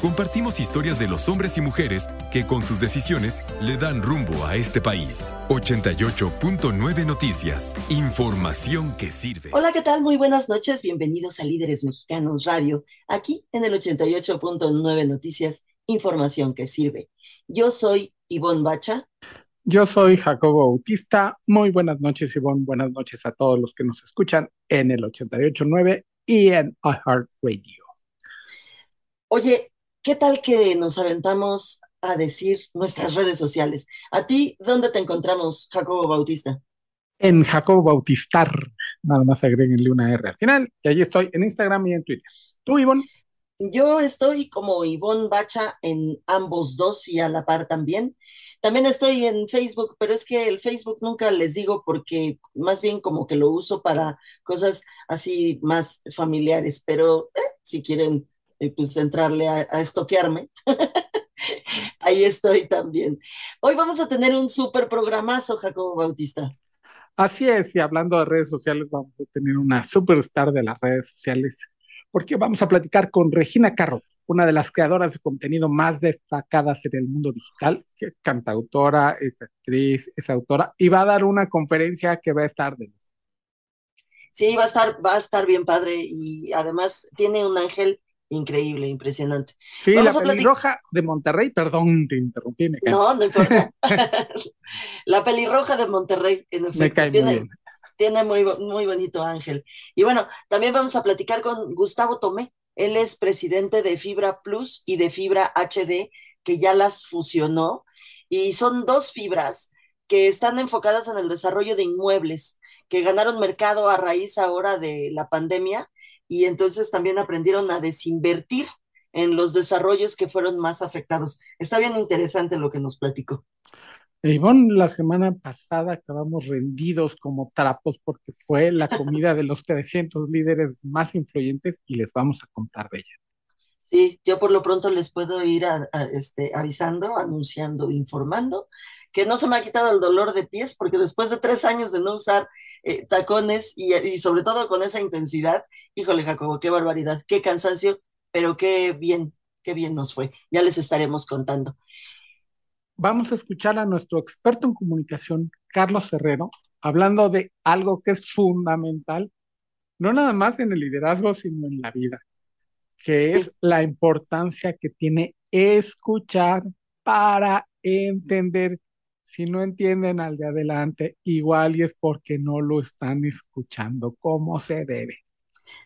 Compartimos historias de los hombres y mujeres que con sus decisiones le dan rumbo a este país. 88.9 Noticias. Información que sirve. Hola, ¿qué tal? Muy buenas noches. Bienvenidos a Líderes Mexicanos Radio, aquí en el 88.9 Noticias. Información que sirve. Yo soy Ivonne Bacha. Yo soy Jacobo Bautista. Muy buenas noches, Ivonne. Buenas noches a todos los que nos escuchan en el 88.9 y en iHeartRadio. Oye, ¿qué tal que nos aventamos a decir nuestras redes sociales? ¿A ti dónde te encontramos, Jacobo Bautista? En Jacobo Bautistar, nada más agréguenle una R al final, y allí estoy en Instagram y en Twitter. ¿Tú, Ivonne? Yo estoy como Ivonne Bacha en ambos dos y a la par también. También estoy en Facebook, pero es que el Facebook nunca les digo porque más bien como que lo uso para cosas así más familiares, pero eh, si quieren pues entrarle a, estoquearme. Ahí estoy también. Hoy vamos a tener un súper programazo, Jacobo Bautista. Así es, y hablando de redes sociales, vamos a tener una superstar de las redes sociales, porque vamos a platicar con Regina Carro, una de las creadoras de contenido más destacadas en el mundo digital, que es cantautora, es actriz, es autora, y va a dar una conferencia que va a estar de Sí, va a estar, va a estar bien padre, y además tiene un ángel increíble, impresionante. Sí, la pelirroja de Monterrey, perdón, te interrumpí. no, no importa. la pelirroja de Monterrey, en efecto. tiene, tiene muy, muy bonito ángel. Y bueno, también vamos a platicar con Gustavo Tomé. Él es presidente de Fibra Plus y de Fibra HD, que ya las fusionó. Y son dos fibras que están enfocadas en el desarrollo de inmuebles, que ganaron mercado a raíz ahora de la pandemia y entonces también aprendieron a desinvertir en los desarrollos que fueron más afectados. Está bien interesante lo que nos platicó. Ivonne, la semana pasada acabamos rendidos como trapos porque fue la comida de los 300 líderes más influyentes y les vamos a contar de ella. Sí, yo por lo pronto les puedo ir este, avisando, anunciando, informando que no se me ha quitado el dolor de pies porque después de tres años de no usar eh, tacones y, sobre todo con esa intensidad, híjole Jacobo, qué barbaridad, qué cansancio, pero qué bien, qué bien nos fue. Ya les estaremos contando. Vamos a escuchar a nuestro experto en comunicación, Carlos Herrero, hablando de algo que es fundamental, no nada más en el liderazgo, sino en la vida que es la importancia que tiene escuchar para entender. Si no entienden al de adelante, igual y es porque no lo están escuchando como se debe.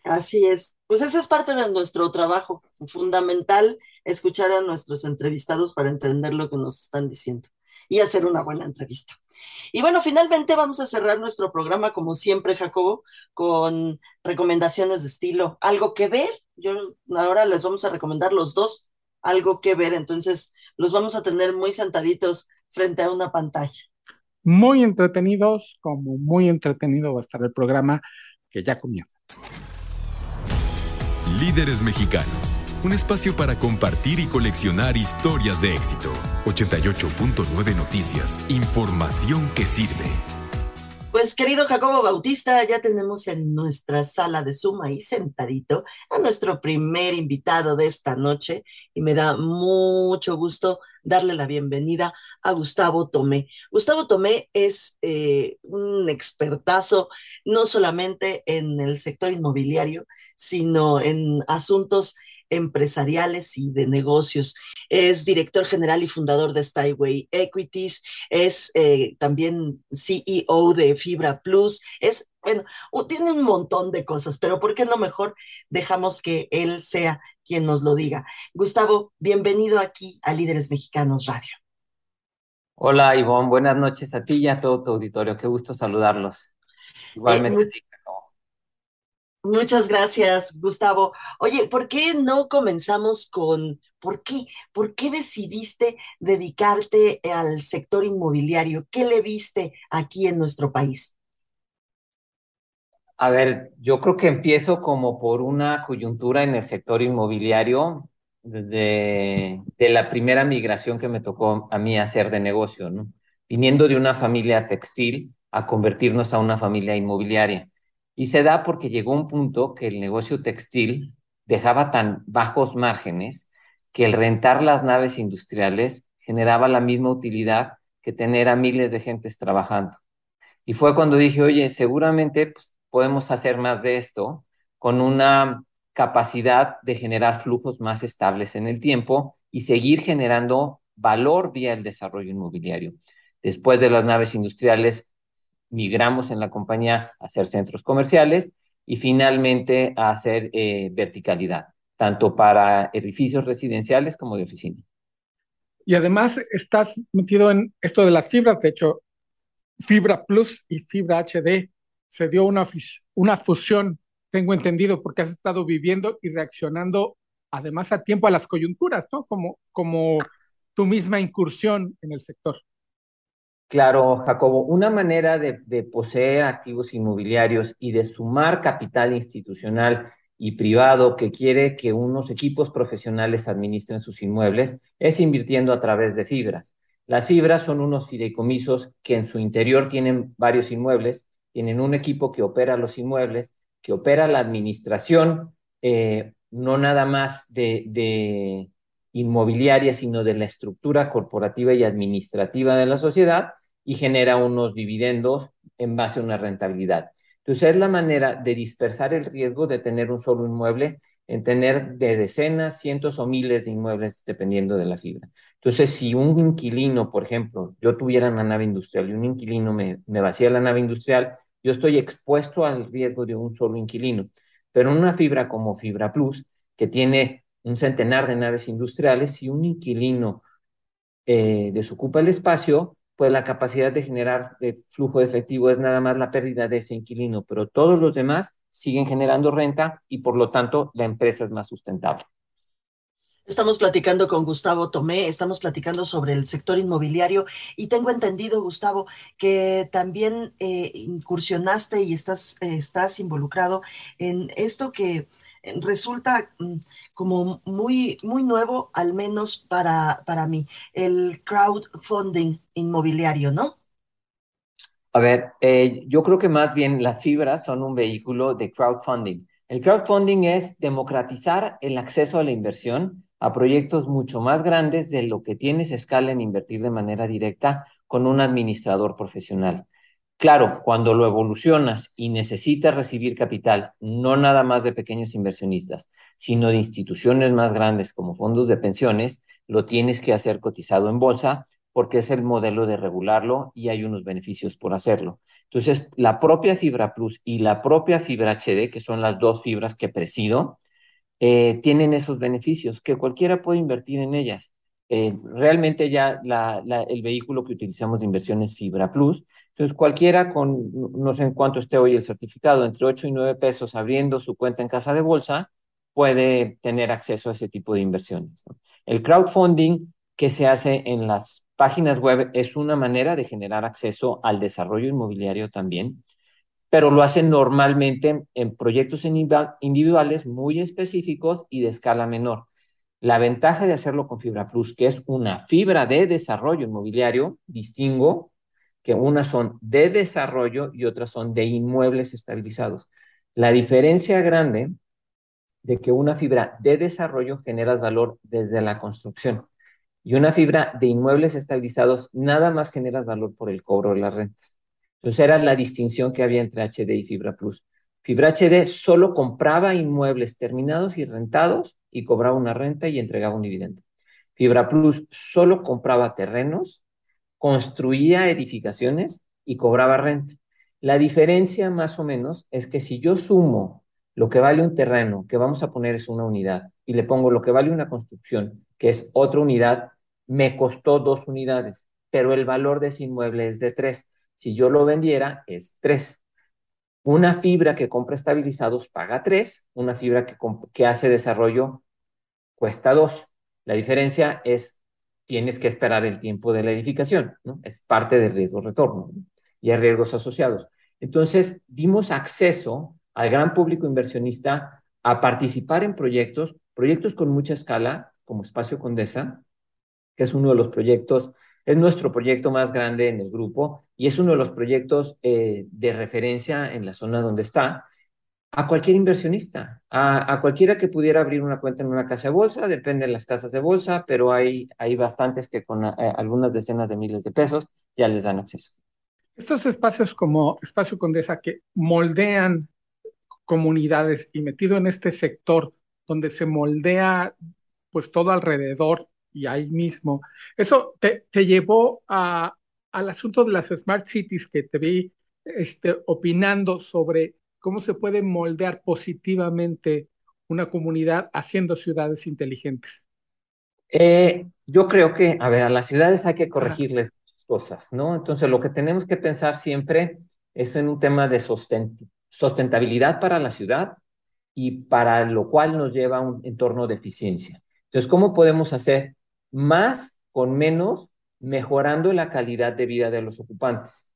Así es. Pues esa es parte de nuestro trabajo, fundamental escuchar a nuestros entrevistados para entender lo que nos están diciendo y hacer una buena entrevista. Y bueno, finalmente vamos a cerrar nuestro programa, como siempre, Jacobo, con recomendaciones de estilo, algo que ver. Yo ahora les vamos a recomendar los dos, algo que ver. Entonces, los vamos a tener muy sentaditos frente a una pantalla. Muy entretenidos, como muy entretenido va a estar el programa que ya comienza. Líderes mexicanos un espacio para compartir y coleccionar historias de éxito. 88.9 Noticias, información que sirve. Pues querido Jacobo Bautista, ya tenemos en nuestra sala de suma y sentadito a nuestro primer invitado de esta noche y me da mucho gusto darle la bienvenida a Gustavo Tomé. Gustavo Tomé es eh, un expertazo no solamente en el sector inmobiliario, sino en asuntos empresariales y de negocios. Es director general y fundador de Styway Equities, es eh, también CEO de Fibra Plus, es, bueno, tiene un montón de cosas, pero ¿por qué no mejor dejamos que él sea quien nos lo diga? Gustavo, bienvenido aquí a Líderes Mexicanos Radio. Hola Ivonne, buenas noches a ti y a todo tu auditorio, qué gusto saludarlos. Igualmente. Eh, Muchas gracias, Gustavo. Oye, ¿por qué no comenzamos con, ¿por qué? ¿Por qué decidiste dedicarte al sector inmobiliario? ¿Qué le viste aquí en nuestro país? A ver, yo creo que empiezo como por una coyuntura en el sector inmobiliario desde de la primera migración que me tocó a mí hacer de negocio, ¿no? Viniendo de una familia textil a convertirnos a una familia inmobiliaria. Y se da porque llegó un punto que el negocio textil dejaba tan bajos márgenes que el rentar las naves industriales generaba la misma utilidad que tener a miles de gentes trabajando. Y fue cuando dije, oye, seguramente pues, podemos hacer más de esto con una capacidad de generar flujos más estables en el tiempo y seguir generando valor vía el desarrollo inmobiliario. Después de las naves industriales, migramos en la compañía a hacer centros comerciales y finalmente a hacer eh, verticalidad, tanto para edificios residenciales como de oficina. Y además estás metido en esto de las fibras, de hecho, Fibra Plus y Fibra HD se dio una, una fusión tengo entendido, porque has estado viviendo y reaccionando además a tiempo a las coyunturas, ¿no? Como, como tu misma incursión en el sector. Claro, Jacobo, una manera de, poseer activos inmobiliarios y de sumar capital institucional y privado que quiere que unos equipos profesionales administren sus inmuebles es invirtiendo a través de fibras. Las fibras son unos fideicomisos que en su interior tienen varios inmuebles, tienen un equipo que opera los inmuebles que opera la administración, eh, no nada más de inmobiliaria, sino de la estructura corporativa y administrativa de la sociedad y genera unos dividendos en base a una rentabilidad. Entonces es la manera de dispersar el riesgo de tener un solo inmueble en tener de decenas, cientos o miles de inmuebles dependiendo de la fibra. Entonces, si un inquilino, por ejemplo, yo tuviera una nave industrial y un inquilino me, me vacía la nave industrial, yo estoy expuesto al riesgo de un solo inquilino. Pero una fibra como Fibra Plus, que tiene un centenar de naves industriales, si un inquilino eh, desocupa el espacio, pues la capacidad de generar flujo de efectivo es nada más la pérdida de ese inquilino, pero todos los demás siguen generando renta y por lo tanto la empresa es más sustentable. Estamos platicando con Gustavo Tomé, estamos platicando sobre el sector inmobiliario y tengo entendido, Gustavo, que también eh, incursionaste y estás, eh, estás involucrado en esto que resulta mm, como muy, muy nuevo, al menos para, para mí, el crowdfunding inmobiliario, ¿no? A ver, eh, yo creo que más bien las fibras son un vehículo de crowdfunding. El crowdfunding es democratizar el acceso a la inversión a proyectos mucho más grandes de lo que tienes escala en invertir de manera directa con un administrador profesional. Claro, cuando lo evolucionas y necesitas recibir capital, no nada más de pequeños inversionistas, sino de instituciones más grandes como fondos de pensiones, lo tienes que hacer cotizado en bolsa porque es el modelo de regularlo y hay unos beneficios por hacerlo. Entonces, la propia Fibra Plus y la propia Fibra HD, que son las dos fibras que presido, eh, tienen esos beneficios, que cualquiera puede invertir en ellas. Eh, realmente ya el vehículo que utilizamos de inversión es Fibra Plus. Entonces, cualquiera con, no sé en cuánto esté hoy el certificado, entre 8 y 9 pesos abriendo su cuenta en casa de bolsa, puede tener acceso a ese tipo de inversiones. El crowdfunding que se hace en las páginas web es una manera de generar acceso al desarrollo inmobiliario también pero lo hacen normalmente en proyectos individuales muy específicos y de escala menor. La ventaja de hacerlo con Fibra Plus, que es una fibra de desarrollo inmobiliario, distingo que unas son de desarrollo y otras son de inmuebles estabilizados. La diferencia grande de que una fibra de desarrollo generas valor desde la construcción y una fibra de inmuebles estabilizados nada más generas valor por el cobro de las rentas. Entonces era la distinción que había entre HD y Fibra Plus. Fibra HD solo compraba inmuebles terminados y rentados y cobraba una renta y entregaba un dividendo. Fibra Plus solo compraba terrenos, construía edificaciones y cobraba renta. La diferencia más o menos es que si yo sumo lo que vale un terreno, que vamos a poner es una unidad, y le pongo lo que vale una construcción, que es otra unidad, me costó dos unidades, pero el valor de ese inmueble es de tres. Si yo lo vendiera, es 3. Una fibra que compra estabilizados paga 3, una fibra que, que hace desarrollo cuesta 2. La diferencia es, tienes que esperar el tiempo de la edificación, ¿no? Es parte del riesgo retorno, y hay riesgos asociados. Entonces, dimos acceso al gran público inversionista a participar en proyectos, proyectos con mucha escala, como Espacio Condesa, que es uno de los proyectos, es nuestro proyecto más grande en el grupo y es uno de los proyectos eh, de referencia en la zona donde está, a cualquier inversionista, a, cualquiera que pudiera abrir una cuenta en una casa de bolsa, depende de las casas de bolsa, pero hay, hay bastantes que con eh, algunas decenas de miles de pesos ya les dan acceso. Estos espacios como Espacio Condesa que moldean comunidades y metido en este sector donde se moldea pues todo alrededor y ahí mismo, eso te, te llevó a, al asunto de las Smart Cities que te vi este, opinando sobre cómo se puede moldear positivamente una comunidad haciendo ciudades inteligentes. Eh, yo creo que, a ver, a las ciudades hay que corregirles cosas, ¿no? Entonces, lo que tenemos que pensar siempre es en un tema de sustentabilidad para la ciudad y para lo cual nos lleva a un entorno de eficiencia. Entonces, ¿cómo podemos hacer más con menos, mejorando la calidad de vida de los ocupantes?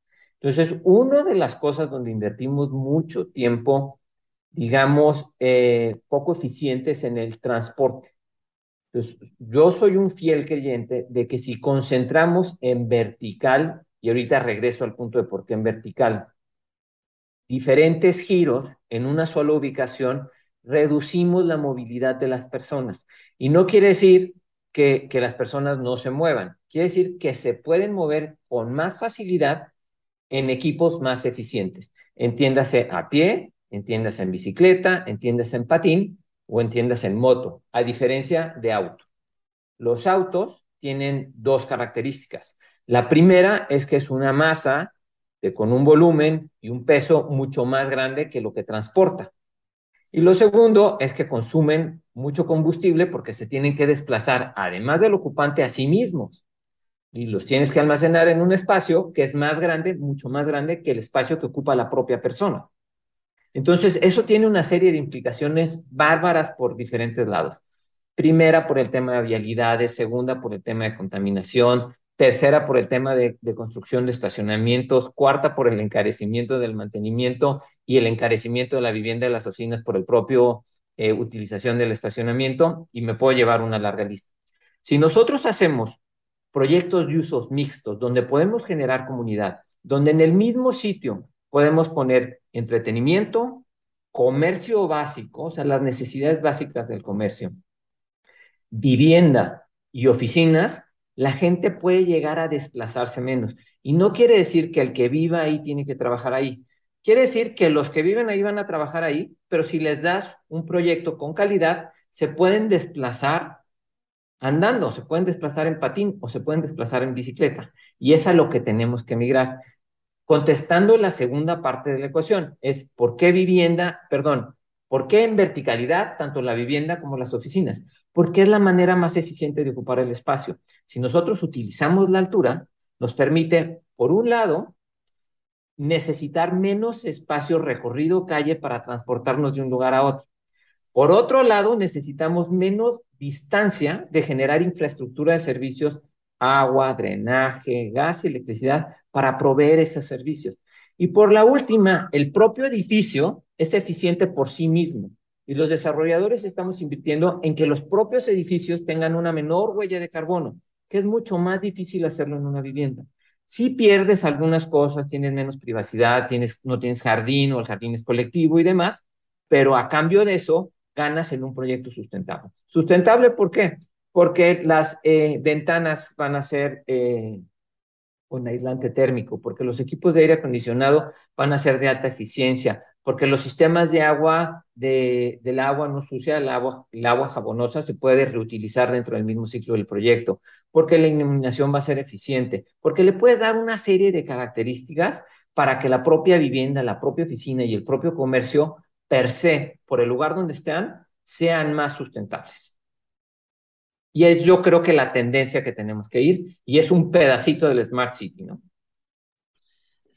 Entonces, una de las cosas donde invertimos mucho tiempo, digamos, eh, poco eficientes en el transporte. Entonces, yo soy un fiel creyente de que si concentramos en vertical, y ahorita regreso al punto de por qué en vertical, diferentes giros en una sola ubicación, reducimos la movilidad de las personas. Y no quiere decir que, que las personas no se muevan, quiere decir que se pueden mover con más facilidad en equipos más eficientes. Entiéndase a pie, entiéndase en bicicleta, entiéndase en patín, o entiendas en moto, a diferencia de auto. Los autos tienen dos características. La primera es que es una masa de, con un volumen y un peso mucho más grande que lo que transporta. Y lo segundo es que consumen mucho combustible porque se tienen que desplazar, además del ocupante, a sí mismos. Y los tienes que almacenar en un espacio que es más grande, mucho más grande que el espacio que ocupa la propia persona. Entonces, eso tiene una serie de implicaciones bárbaras por diferentes lados. Primera, por el tema de vialidades, segunda, por el tema de contaminación, tercera, por el tema de, construcción de estacionamientos, cuarta, por el encarecimiento del mantenimiento y el encarecimiento de la vivienda de las oficinas por el propio eh, utilización del estacionamiento, y me puedo llevar una larga lista. Si nosotros hacemos proyectos de usos mixtos, donde podemos generar comunidad, donde en el mismo sitio podemos poner entretenimiento, comercio básico, o sea, las necesidades básicas del comercio, vivienda y oficinas, la gente puede llegar a desplazarse menos. Y no quiere decir que el que viva ahí tiene que trabajar ahí. Quiere decir que los que viven ahí van a trabajar ahí, pero si les das un proyecto con calidad, se pueden desplazar andando, se pueden desplazar en patín o se pueden desplazar en bicicleta. Y es a lo que tenemos que migrar contestando la segunda parte de la ecuación, es ¿por qué vivienda, perdón, por qué en verticalidad tanto la vivienda como las oficinas? Porque es la manera más eficiente de ocupar el espacio. Si nosotros utilizamos la altura, nos permite, por un lado, necesitar menos espacio recorrido calle para transportarnos de un lugar a otro. Por otro lado, necesitamos menos distancia de generar infraestructura de servicios, agua, drenaje, gas electricidad para proveer esos servicios. Y por la última, el propio edificio es eficiente por sí mismo. Y los desarrolladores estamos invirtiendo en que los propios edificios tengan una menor huella de carbono, que es mucho más difícil hacerlo en una vivienda. Si pierdes algunas cosas, tienes menos privacidad, tienes, no tienes jardín o el jardín es colectivo y demás, pero a cambio de eso ganas en un proyecto sustentable. ¿Sustentable por qué? Porque las eh, ventanas van a ser eh, un aislante térmico, porque los equipos de aire acondicionado van a ser de alta eficiencia, porque los sistemas de agua, de, del agua no sucia, el agua, el agua jabonosa se puede reutilizar dentro del mismo ciclo del proyecto, porque la iluminación va a ser eficiente, porque le puedes dar una serie de características para que la propia vivienda, la propia oficina y el propio comercio per se, por el lugar donde estén, sean más sustentables. Y es yo creo que la tendencia que tenemos que ir y es un pedacito del Smart City, ¿no?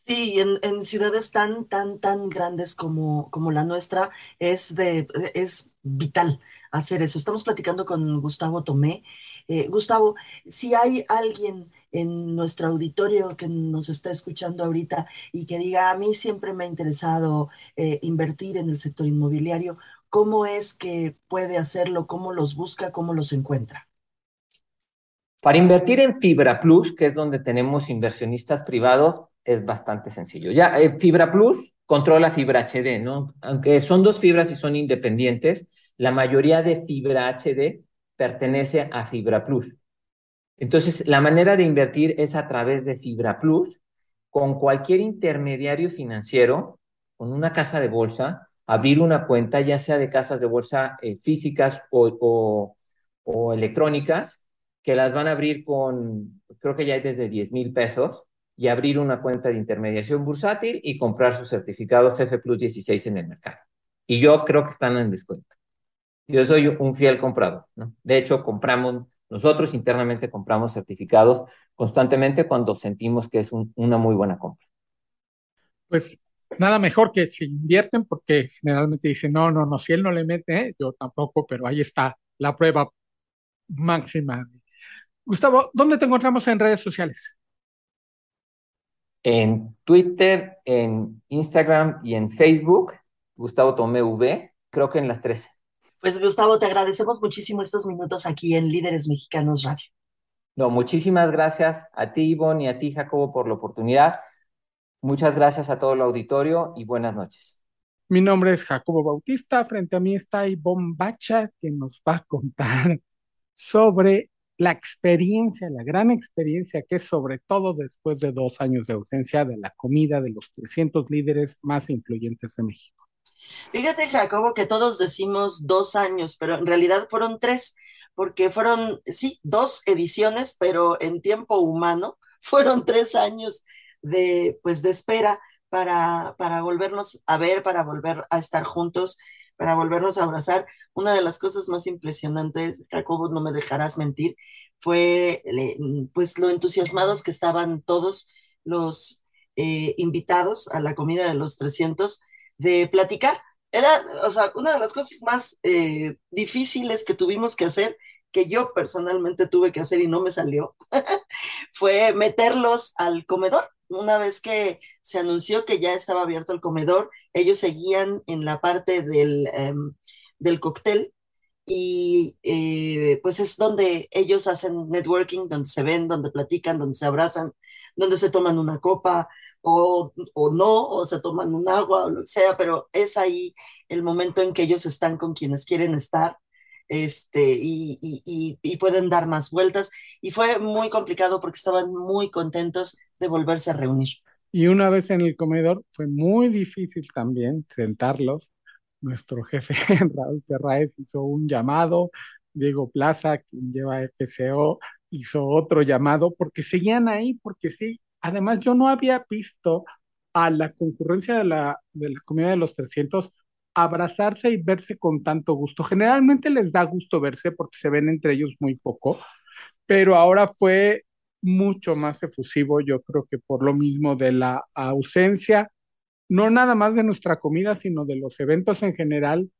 Sí, en, en, ciudades tan, tan, tan grandes como, como la nuestra, es, de, es vital hacer eso. Estamos platicando con Gustavo Tomé Eh, Gustavo, si hay alguien en nuestro auditorio que nos está escuchando ahorita y que diga, a mí siempre me ha interesado eh, invertir en el sector inmobiliario, ¿cómo es que puede hacerlo? ¿Cómo los busca? ¿Cómo los encuentra? Para invertir en Fibra Plus, que es donde tenemos inversionistas privados, es bastante sencillo. Ya, eh, Fibra Plus controla Fibra HD, ¿no? Aunque son dos fibras y son independientes, la mayoría de Fibra HD pertenece a Fibra Plus. Entonces, la manera de invertir es a través de Fibra Plus con cualquier intermediario financiero, con una casa de bolsa, abrir una cuenta, ya sea de casas de bolsa eh, físicas o, o, electrónicas, que las van a abrir con, creo que ya hay desde 10 mil pesos, y abrir una cuenta de intermediación bursátil y comprar sus certificados F Plus 16 en el mercado. Y yo creo que están en descuento. Yo soy un fiel comprador, ¿no? De hecho, compramos, nosotros internamente compramos certificados constantemente cuando sentimos que es una muy buena compra. Pues nada mejor que se invierten porque generalmente dicen, no, no, no, si él no le mete, ¿eh? yo tampoco, pero ahí está la prueba máxima. Gustavo, ¿dónde te encontramos en redes sociales? En Twitter, en Instagram y en Facebook, Gustavo Tomé V, creo que en las tres. Pues Gustavo, te agradecemos muchísimo estos minutos aquí en Líderes Mexicanos Radio. No, muchísimas gracias a ti, Ivonne, y a ti, Jacobo, por la oportunidad. Muchas gracias a todo el auditorio y buenas noches. Mi nombre es Jacobo Bautista. Frente a mí está Ivonne Bacha, que nos va a contar sobre la experiencia, la gran experiencia que es sobre todo después de dos años de ausencia de la comida de los 300 líderes más influyentes de México. Fíjate, Jacobo, que todos decimos dos años, pero en realidad fueron tres, porque fueron, sí, dos ediciones, pero en tiempo humano fueron tres años de, pues, de espera para, para volvernos a ver, para volver a estar juntos, para volvernos a abrazar. Una de las cosas más impresionantes, Jacobo, no me dejarás mentir, fue pues lo entusiasmados que estaban todos los eh, invitados a la comida de los 300 de platicar. Era, o sea, una de las cosas más eh, difíciles que tuvimos que hacer, que yo personalmente tuve que hacer y no me salió, fue meterlos al comedor. Una vez que se anunció que ya estaba abierto el comedor, ellos seguían en la parte del, em, del cóctel y eh, pues es donde ellos hacen networking, donde se ven, donde platican, donde se abrazan, donde se toman una copa, o, no, o se toman un agua o lo que sea, pero es ahí el momento en que ellos están con quienes quieren estar este, y, y, pueden dar más vueltas. Y fue muy complicado porque estaban muy contentos de volverse a reunir. Y una vez en el comedor fue muy difícil también sentarlos. Nuestro jefe Raúl Serraez hizo un llamado, Diego Plaza, quien lleva FCO, hizo otro llamado porque seguían ahí, porque sí, Además, yo no había visto a la concurrencia de la, de la comida de los 300 abrazarse y verse con tanto gusto. Generalmente les da gusto verse porque se ven entre ellos muy poco, pero ahora fue mucho más efusivo, yo creo que por lo mismo de la ausencia, no nada más de nuestra comida, sino de los eventos en general,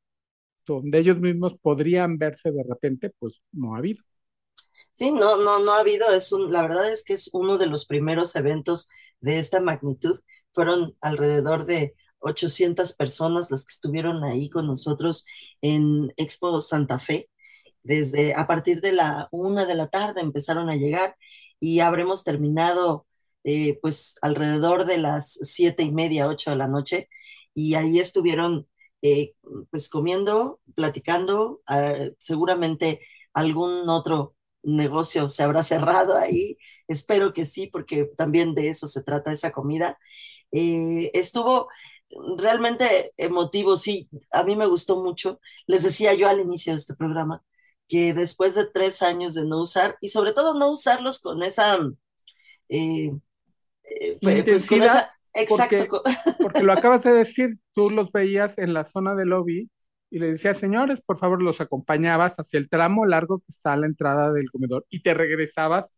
donde ellos mismos podrían verse de repente, pues no ha habido. Sí, no, no, no ha habido, es un, la verdad es que es uno de los primeros eventos de esta magnitud. Fueron alrededor de 800 personas las que estuvieron ahí con nosotros en Expo Santa Fe. Desde a partir de la una de la tarde empezaron a llegar y habremos terminado eh, pues alrededor de las siete y media, ocho de la noche. Y ahí estuvieron eh, pues comiendo, platicando, ah, seguramente algún otro negocio se habrá cerrado ahí. Espero que sí, porque también de eso se trata esa comida. Eh, estuvo realmente emotivo, sí, a mí me gustó mucho. Les decía yo al inicio de este programa que después de tres años de no usar, y sobre todo no usarlos con esa... Eh, eh, pues con esa exacto. porque lo acabas de decir, tú los veías en la zona de lobby y le decía, señores, por favor, los acompañabas hacia el tramo largo que está a la entrada del comedor y te regresabas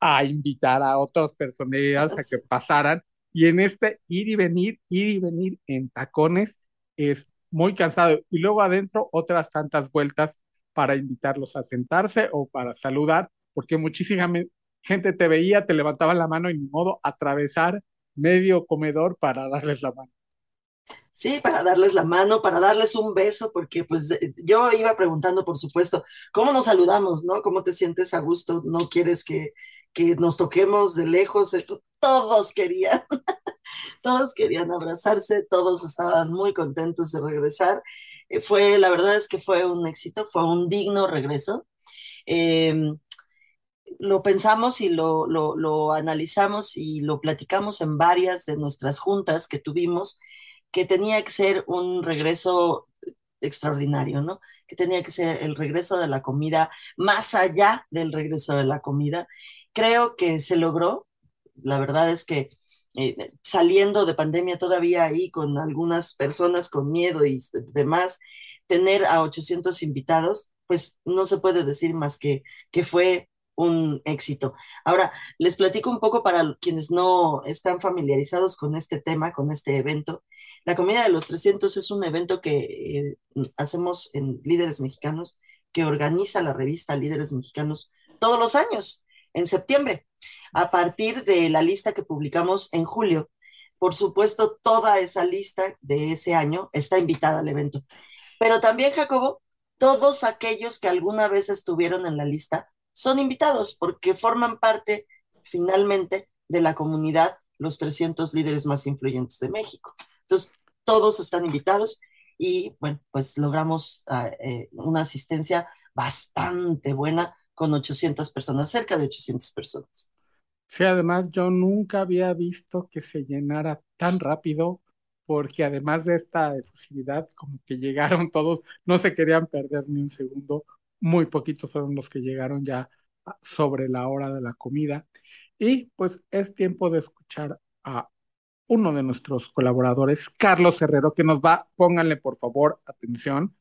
a invitar a otras personas a que pasaran. Y en este ir y venir, ir y venir en tacones es muy cansado. Y luego adentro otras tantas vueltas para invitarlos a sentarse o para saludar, porque muchísima gente te veía, te levantaba la mano y ni modo atravesar medio comedor para darles la mano. Sí, para darles la mano, para darles un beso, porque pues yo iba preguntando, por supuesto, ¿cómo nos saludamos, no? ¿Cómo te sientes a gusto? ¿No quieres que, que nos toquemos de lejos? Todos querían, todos querían abrazarse, todos estaban muy contentos de regresar. Eh, fue, la verdad es que fue un éxito, fue un digno regreso. Em, lo pensamos y lo, lo, analizamos y lo platicamos en varias de nuestras juntas que tuvimos que tenía que ser un regreso extraordinario, ¿no? Que tenía que ser el regreso de la comida más allá del regreso de la comida. Creo que se logró. La verdad es que eh, saliendo de pandemia todavía ahí con algunas personas con miedo y demás, tener a 800 invitados, pues no se puede decir más que, que fue un éxito. Ahora, les platico un poco para quienes no están familiarizados con este tema, con este evento. La Comida de los 300 es un evento que eh, hacemos en Líderes Mexicanos, que organiza la revista Líderes Mexicanos todos los años, en septiembre, a partir de la lista que publicamos en julio. Por supuesto, toda esa lista de ese año está invitada al evento. Pero también, Jacobo, todos aquellos que alguna vez estuvieron en la lista son invitados porque forman parte finalmente de la comunidad, los 300 líderes más influyentes de México. Entonces, todos están invitados y, bueno, pues logramos ah, eh, una asistencia bastante buena con 800 personas, cerca de 800 personas. Sí, además yo nunca había visto que se llenara tan rápido, porque además de esta efusividad, como que llegaron todos, no se querían perder ni un segundo, muy poquitos fueron los que llegaron ya sobre la hora de la comida. Y pues es tiempo de escuchar a uno de nuestros colaboradores, Carlos Herrero, que nos va, pónganle por favor atención,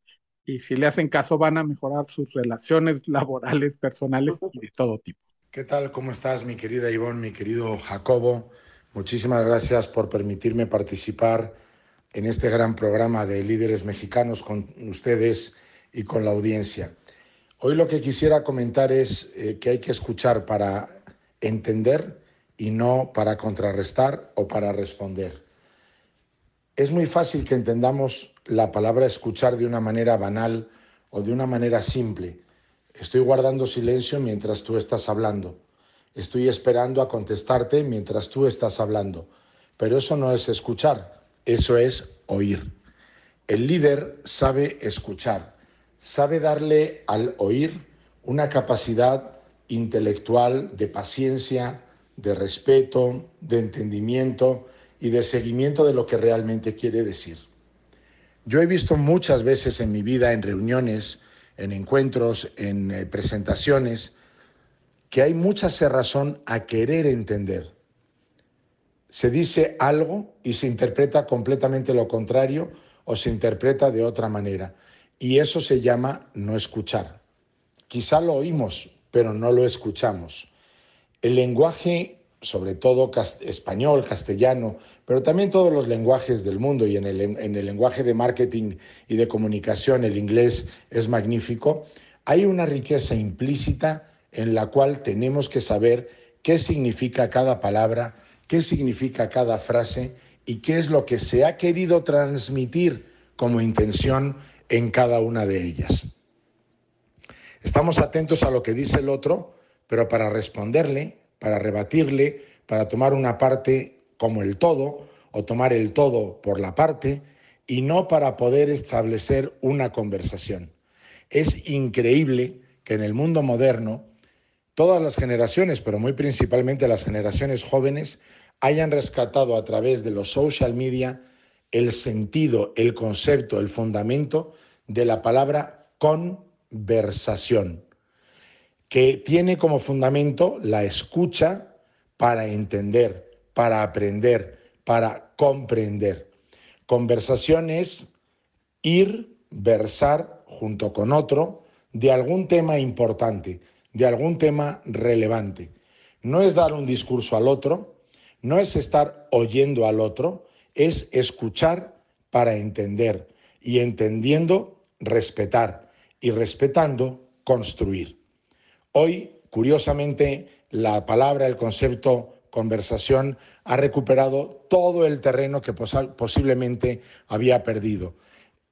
y si le hacen caso van a mejorar sus relaciones laborales, personales y de todo tipo. ¿Qué tal? ¿Cómo estás, mi querida Ivonne, mi querido Jacobo? Muchísimas gracias por permitirme participar en este gran programa de líderes mexicanos con ustedes y con la audiencia. Hoy lo que quisiera comentar es eh, que hay que escuchar para entender y no para contrarrestar o para responder. Es muy fácil que entendamos la palabra escuchar de una manera banal o de una manera simple. Estoy guardando silencio mientras tú estás hablando. Estoy esperando a contestarte mientras tú estás hablando. Pero eso no es escuchar, eso es oír. El líder sabe escuchar sabe darle al oír una capacidad intelectual de paciencia, de respeto, de entendimiento y de seguimiento de lo que realmente quiere decir. Yo he visto muchas veces en mi vida, en reuniones, en encuentros, en eh, presentaciones, que hay mucha cerrazón a querer entender. Se dice algo y se interpreta completamente lo contrario o se interpreta de otra manera. Y eso se llama no escuchar. Quizá lo oímos, pero no lo escuchamos. El lenguaje, sobre todo español, castellano, pero también todos los lenguajes del mundo y en el, en el lenguaje de marketing y de comunicación, el inglés es magnífico, hay una riqueza implícita en la cual tenemos que saber qué significa cada palabra, qué significa cada frase y qué es lo que se ha querido transmitir como intención en cada una de ellas. Estamos atentos a lo que dice el otro, pero para responderle, para rebatirle, para tomar una parte como el todo o tomar el todo por la parte y no para poder establecer una conversación. Es increíble que en el mundo moderno todas las generaciones, pero muy principalmente las generaciones jóvenes, hayan rescatado a través de los social media el sentido, el concepto, el fundamento de la palabra conversación, que tiene como fundamento la escucha para entender, para aprender, para comprender. Conversación es ir, versar junto con otro de algún tema importante, de algún tema relevante. No es dar un discurso al otro, no es estar oyendo al otro, es escuchar para entender y entendiendo respetar y respetando, construir. Hoy, curiosamente, la palabra, el concepto conversación ha recuperado todo el terreno que posiblemente había perdido.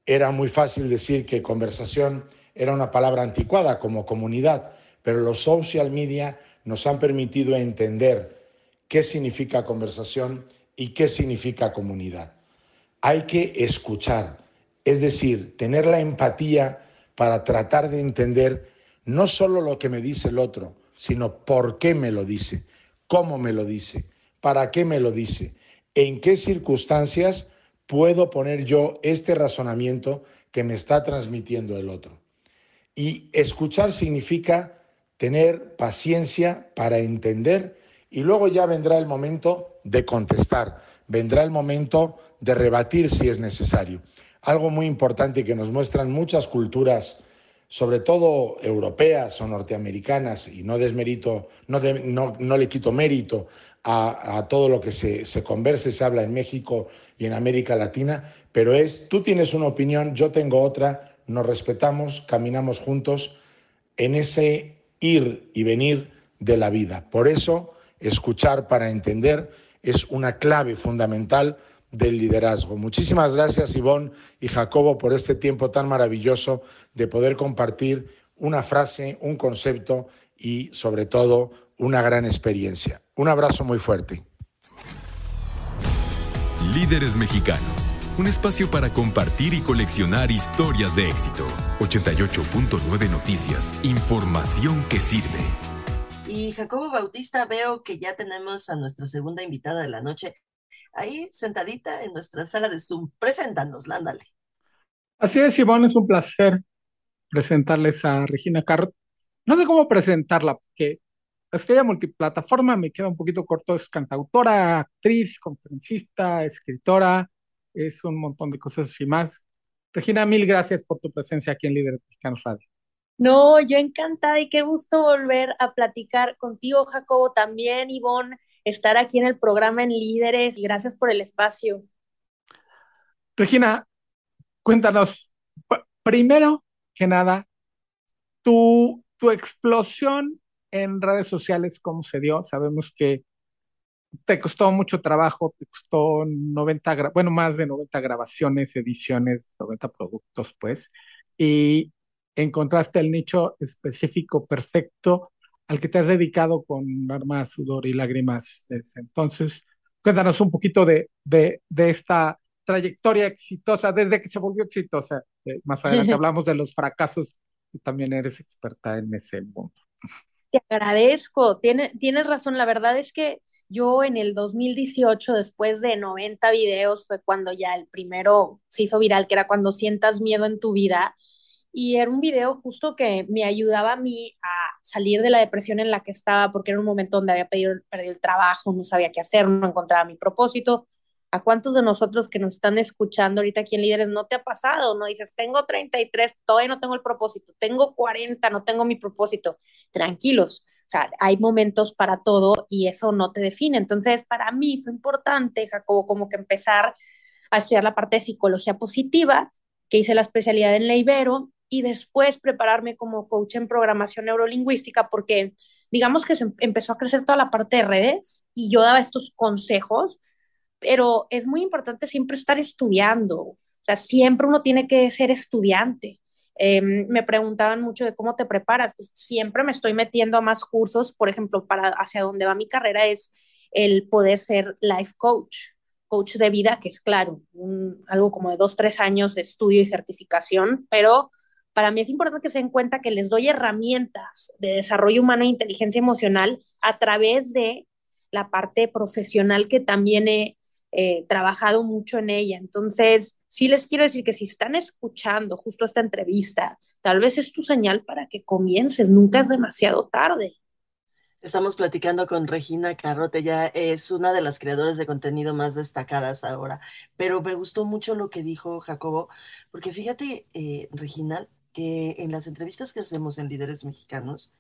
Era muy fácil decir que conversación era una palabra anticuada como comunidad, pero los social media nos han permitido entender qué significa conversación y qué significa comunidad. Hay que escuchar, es decir, tener la empatía para tratar de entender no solo lo que me dice el otro, sino por qué me lo dice, cómo me lo dice, para qué me lo dice, en qué circunstancias puedo poner yo este razonamiento que me está transmitiendo el otro. Y escuchar significa tener paciencia para entender y luego ya vendrá el momento de contestar, vendrá el momento de rebatir si es necesario. Algo muy importante que nos muestran muchas culturas, sobre todo europeas o norteamericanas, y no desmerito, no, no, le quito mérito a, a, todo lo que se, se conversa y se habla en México y en América Latina, pero es, tú tienes una opinión, yo tengo otra, nos respetamos, caminamos juntos en ese ir y venir de la vida. Por eso, escuchar para entender es una clave fundamental del liderazgo. Muchísimas gracias, Ivonne y Jacobo, por este tiempo tan maravilloso de poder compartir una frase, un concepto y, sobre todo, una gran experiencia. Un abrazo muy fuerte. Líderes mexicanos un espacio para compartir y coleccionar historias de éxito. 88.9 Noticias, información que sirve. Y Jacobo Bautista, veo que ya tenemos a nuestra segunda invitada de la noche ahí sentadita en nuestra sala de Zoom. Preséntanos, ándale. Así es, Ivonne, es un placer presentarles a Regina Carrot. No sé cómo presentarla, porque estrella multiplataforma me queda un poquito corto. Es cantautora, actriz, conferencista, escritora, es un montón de cosas y más. Regina, mil gracias por tu presencia aquí en Líderes Mexicanos Radio. No, yo encantada y qué gusto volver a platicar contigo, Jacobo, también, Ivonne, estar aquí en el programa en Líderes. Gracias por el espacio. Regina, cuéntanos, primero que nada, tu, tu explosión en redes sociales, ¿cómo se dio? Sabemos que te costó mucho trabajo, te costó 90, bueno, más de 90 grabaciones, ediciones, 90 productos, pues, y encontraste el nicho específico perfecto al que te has dedicado con armas, sudor y lágrimas desde entonces. Cuéntanos un poquito de, de, de esta trayectoria exitosa, desde que se volvió exitosa. Eh, más adelante hablamos de los fracasos y también eres experta en ese mundo. Te agradezco, Tiene, tienes razón, la verdad es que yo en el 2018, después de 90 videos, fue cuando ya el primero se hizo viral, que era cuando sientas miedo en tu vida. Y era un video justo que me ayudaba a mí a salir de la depresión en la que estaba, porque era un momento donde había perdido, el trabajo, no sabía qué hacer, no encontraba mi propósito. ¿A cuántos de nosotros que nos están escuchando ahorita aquí en Líderes no te ha pasado? No dices, tengo 33, todavía no tengo el propósito, tengo 40, no tengo mi propósito. Tranquilos, o sea, hay momentos para todo y eso no te define. Entonces, para mí fue importante, Jacobo, como que empezar a estudiar la parte de psicología positiva, que hice la especialidad en la Ibero y después prepararme como coach en programación neurolingüística porque digamos que se em-, empezó a crecer toda la parte de redes y yo daba estos consejos, pero es muy importante siempre estar estudiando, o sea, siempre uno tiene que ser estudiante. Em, me preguntaban mucho de cómo te preparas, pues siempre me estoy metiendo a más cursos, por ejemplo, para hacia dónde va mi carrera es el poder ser life coach, coach de vida, que es claro, algo como de dos, tres años de estudio y certificación, pero para mí es importante que se den cuenta que les doy herramientas de desarrollo humano e inteligencia emocional a través de la parte profesional que también he trabajado mucho en ella. Entonces, sí les quiero decir que si están escuchando justo esta entrevista, tal vez es tu señal para que comiences, nunca es demasiado tarde. Estamos platicando con Regina Carrote, ya es una de las creadoras de contenido más destacadas ahora, pero me gustó mucho lo que dijo Jacobo, porque fíjate, eh, Regina, en las entrevistas que hacemos en líderes mexicanos,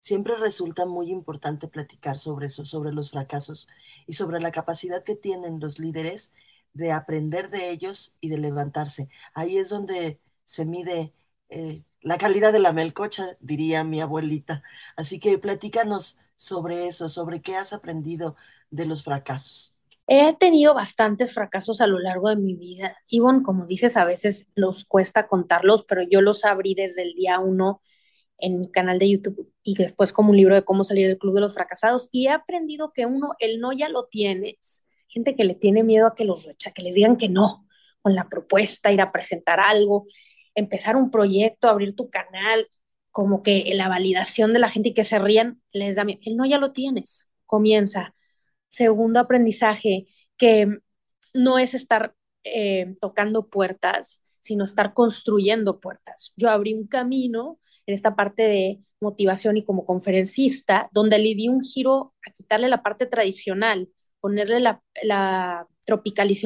siempre resulta muy importante platicar sobre eso, sobre los fracasos y sobre la capacidad que tienen los líderes de aprender de ellos y de levantarse. Ahí es donde se mide eh, la calidad de la melcocha, diría mi abuelita. Así que platícanos sobre eso, sobre qué has aprendido de los fracasos. He tenido bastantes fracasos a lo largo de mi vida. Ivonne, como dices, a veces los cuesta contarlos, pero yo los abrí desde el día uno en mi canal de YouTube y después como un libro de cómo salir del club de los fracasados. Y he aprendido que uno, el no ya lo tienes. Gente que le tiene miedo a que los recha, que les digan que no con la propuesta, ir a presentar algo, empezar un proyecto, abrir tu canal, como que la validación de la gente y que se rían les da miedo. El no ya lo tienes. Comienza Segundo aprendizaje, que no es estar eh, tocando puertas, sino estar construyendo puertas. Yo abrí un camino en esta parte de motivación y como conferencista, donde le di un giro a quitarle la parte tradicional, ponerle la, la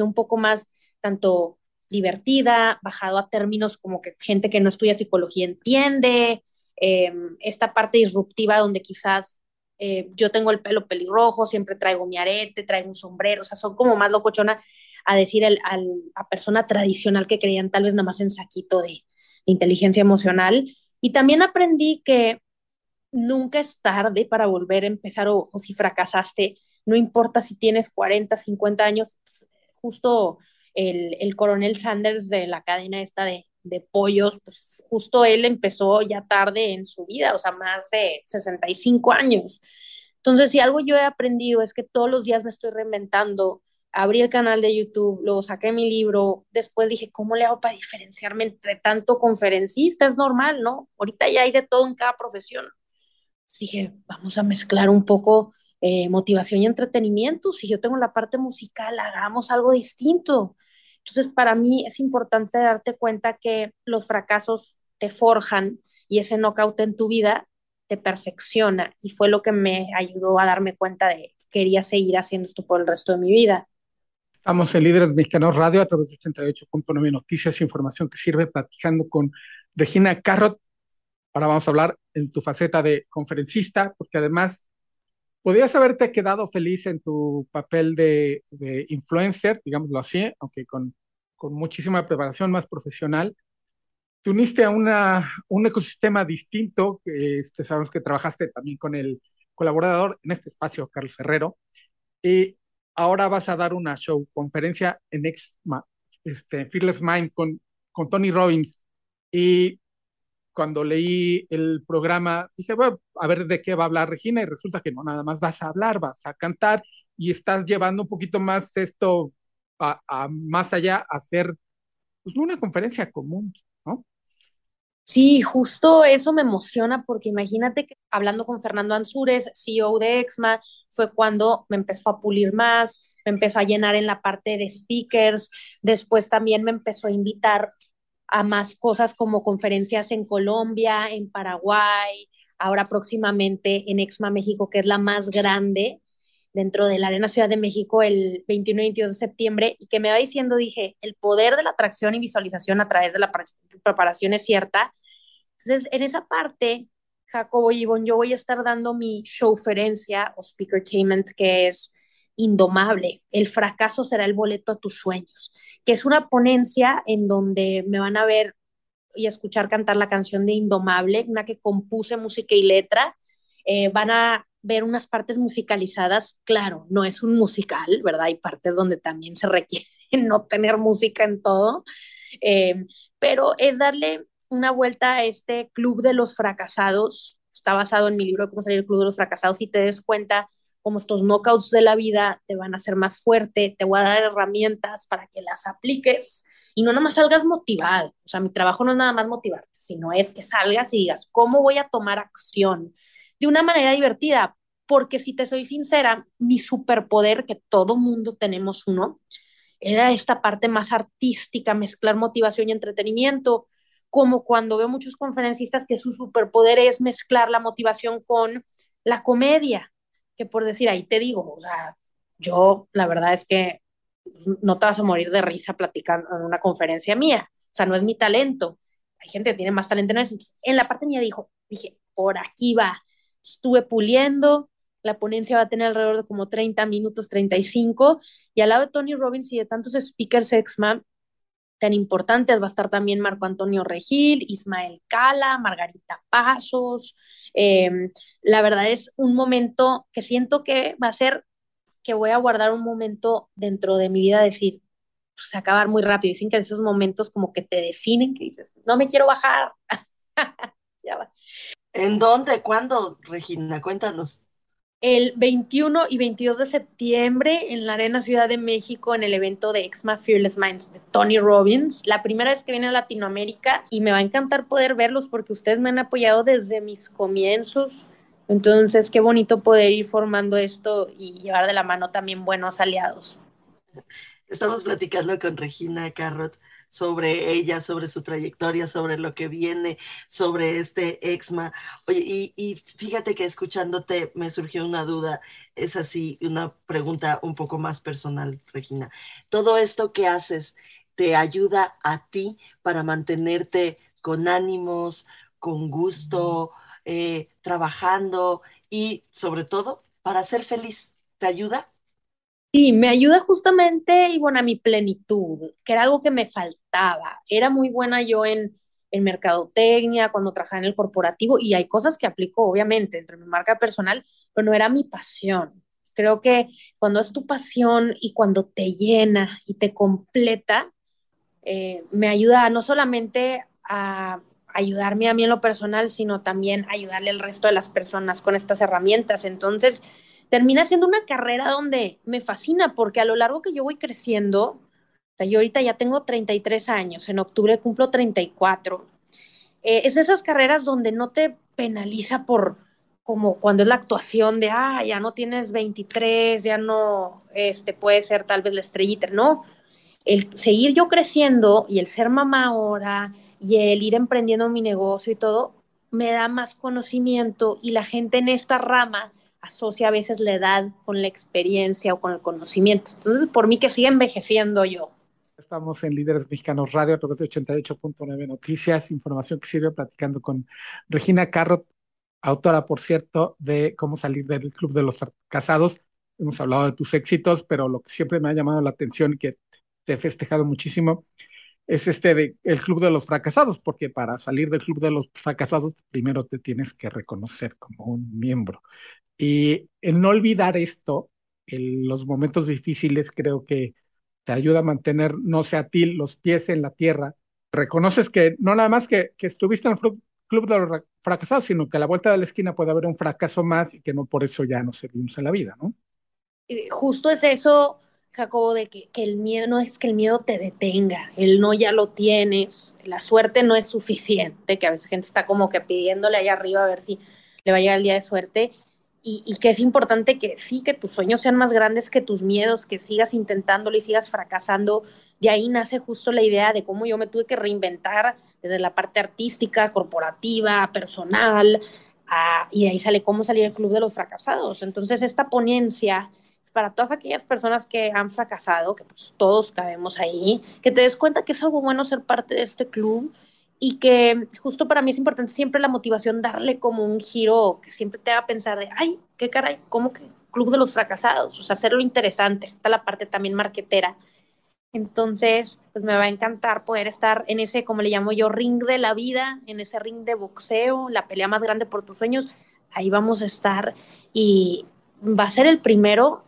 un poco más, tanto divertida, bajado a términos como que gente que no estudia psicología entiende, em, esta parte disruptiva donde quizás eh, yo tengo el pelo pelirrojo, siempre traigo mi arete, traigo un sombrero, o sea, son como más locochona a decir al, a persona tradicional que creían tal vez nada más en saquito de, inteligencia emocional. Y también aprendí que nunca es tarde para volver a empezar o, si fracasaste, no importa si tienes 40, 50 años, pues, justo el, el, coronel Sanders de la cadena esta de, de pollos, pues justo él empezó ya tarde en su vida, o sea, más de 65 años. Entonces, si algo yo he aprendido es que todos los días me estoy reinventando. Abrí el canal de YouTube, luego saqué mi libro, después dije, ¿cómo le hago para diferenciarme entre tanto conferencista? Es normal, ¿no? Ahorita ya hay de todo en cada profesión. dije, vamos a mezclar un poco eh, motivación y entretenimiento. Si yo tengo la parte musical, hagamos algo distinto. Entonces, para mí es importante darte cuenta que los fracasos te forjan y ese knockout en tu vida te perfecciona y fue lo que me ayudó a darme cuenta de que quería seguir haciendo esto por el resto de mi vida. Estamos en Líderes Mexicanos Radio a través de 88.9 Noticias, información que sirve platicando con Regina Carrot. Ahora vamos a hablar en tu faceta de conferencista, porque además Podrías haberte quedado feliz en tu papel de, influencer, digámoslo así, aunque con, con, muchísima preparación más profesional. Te uniste a una, un ecosistema distinto, este, sabemos que trabajaste también con el colaborador en este espacio, Carlos Ferrero, y ahora vas a dar una show, conferencia en Exma, este, Fearless Mind con, con Tony Robbins. Y cuando leí el programa, dije, bueno, a ver de qué va a hablar Regina, y resulta que no, nada más vas a hablar, vas a cantar, y estás llevando un poquito más esto a, más allá, a hacer pues, una conferencia común, ¿no? Sí, justo eso me emociona porque imagínate que hablando con Fernando Ansúrez, CEO de Exma, fue cuando me empezó a pulir más, me empezó a llenar en la parte de speakers, después también me empezó a invitar a más cosas como conferencias en Colombia, en Paraguay, ahora próximamente en Exma México, que es la más grande dentro de la Arena Ciudad de México el 21 y 22 de septiembre, y que me va diciendo, dije, el poder de la atracción y visualización a través de la preparación es cierta. Entonces, en esa parte, Jacobo y Ivonne, yo voy a estar dando mi showferencia o speakertainment, que es Indomable, el fracaso será el boleto a tus sueños, que es una ponencia en donde me van a ver y escuchar cantar la canción de Indomable, una que compuse música y letra. Eh, van a ver unas partes musicalizadas, claro, no es un musical, ¿verdad? Hay partes donde también se requiere no tener música en todo, eh, pero es darle una vuelta a este club de los fracasados, está basado en mi libro Cómo salir del club de los fracasados y te des cuenta como estos knockouts de la vida te van a hacer más fuerte, te voy a dar herramientas para que las apliques y no nada más salgas motivado. O sea, mi trabajo no es nada más motivarte, sino es que salgas y digas, ¿cómo voy a tomar acción? De una manera divertida, porque si te soy sincera, mi superpoder, que todo mundo tenemos uno, era esta parte más artística, mezclar motivación y entretenimiento, como cuando veo muchos conferencistas que su superpoder es mezclar la motivación con la comedia por decir, ahí te digo, o sea, yo la verdad es que pues, no te vas a morir de risa platicando en una conferencia mía, o sea, no es mi talento. Hay gente que tiene más talento en eso. en la parte mía dijo, dije, por aquí va. Estuve puliendo, la ponencia va a tener alrededor de como 30 minutos, 35, y al lado de Tony Robbins y de tantos speakers ex tan importantes. Va a estar también Marco Antonio Regil, Ismael Cala, Margarita Pasos. Em, la verdad es un momento que siento que va a ser que voy a guardar un momento dentro de mi vida, decir, pues, acabar muy rápido. Dicen que esos momentos como que te definen, que dices, no me quiero bajar. ya va. ¿En dónde? ¿Cuándo, Regina? Cuéntanos el 21 y 22 de septiembre en la Arena Ciudad de México en el evento de Exma Fearless Minds de Tony Robbins. La primera vez que viene a Latinoamérica y me va a encantar poder verlos porque ustedes me han apoyado desde mis comienzos. Entonces, qué bonito poder ir formando esto y llevar de la mano también buenos aliados. Estamos platicando con Regina Carrot sobre ella, sobre su trayectoria, sobre lo que viene, sobre este exma. Oye, y, y, fíjate que escuchándote me surgió una duda, es así, una pregunta un poco más personal, Regina. ¿Todo esto que haces te ayuda a ti para mantenerte con ánimos, con gusto, eh, trabajando y sobre todo para ser feliz? ¿Te ayuda? Sí, me ayuda justamente, y bueno, a mi plenitud, que era algo que me faltaba. Era muy buena yo en, en mercadotecnia, cuando trabajaba en el corporativo, y hay cosas que aplico, obviamente, entre mi marca personal, pero no era mi pasión. Creo que cuando es tu pasión y cuando te llena y te completa, eh, me ayuda no solamente a ayudarme a mí en lo personal, sino también ayudarle al resto de las personas con estas herramientas. Entonces, termina siendo una carrera donde me fascina porque a lo largo que yo voy creciendo, yo ahorita ya tengo 33 años, en octubre cumplo 34, eh, es esas carreras donde no te penaliza por como cuando es la actuación de, ah, ya no tienes 23, ya no, este, puede ser tal vez la estrellita, no. El seguir yo creciendo y el ser mamá ahora y el ir emprendiendo mi negocio y todo, me da más conocimiento y la gente en esta rama asocia a veces la edad con la experiencia o con el conocimiento. Entonces, por mí que siga envejeciendo yo. Estamos en Líderes Mexicanos Radio a través de 88.9 Noticias, información que sirve platicando con Regina Carrot, autora, por cierto, de Cómo salir del Club de los Casados. Hemos hablado de tus éxitos, pero lo que siempre me ha llamado la atención y que te he festejado muchísimo es este de, el Club de los Fracasados, porque para salir del Club de los Fracasados primero te tienes que reconocer como un miembro. Y el no olvidar esto, en los momentos difíciles, creo que te ayuda a mantener, no sé, a ti los pies en la tierra. Reconoces que no nada más que, que estuviste en el club de los fracasados, sino que a la vuelta de la esquina puede haber un fracaso más y que no por eso ya no servimos en la vida, ¿no? Justo es eso, Jacobo, de que, que, el miedo no es que el miedo te detenga, el no ya lo tienes, la suerte no es suficiente, que a veces gente está como que pidiéndole ahí arriba a ver si le va a llegar el día de suerte y, que es importante que sí, que tus sueños sean más grandes que tus miedos, que sigas intentándolo y sigas fracasando. De ahí nace justo la idea de cómo yo me tuve que reinventar desde la parte artística, corporativa, personal, y de ahí sale cómo salir el Club de los Fracasados. Entonces, esta ponencia es para todas aquellas personas que han fracasado, que pues todos cabemos ahí, que te des cuenta que es algo bueno ser parte de este club y que justo para mí es importante siempre la motivación, darle como un giro que siempre te haga pensar de, ay, qué caray, ¿cómo que Club de los Fracasados? O sea, hacerlo interesante, está la parte también marquetera. Entonces, pues me va a encantar poder estar en ese, como le llamo yo, ring de la vida, en ese ring de boxeo, la pelea más grande por tus sueños. Ahí vamos a estar y va a ser el primero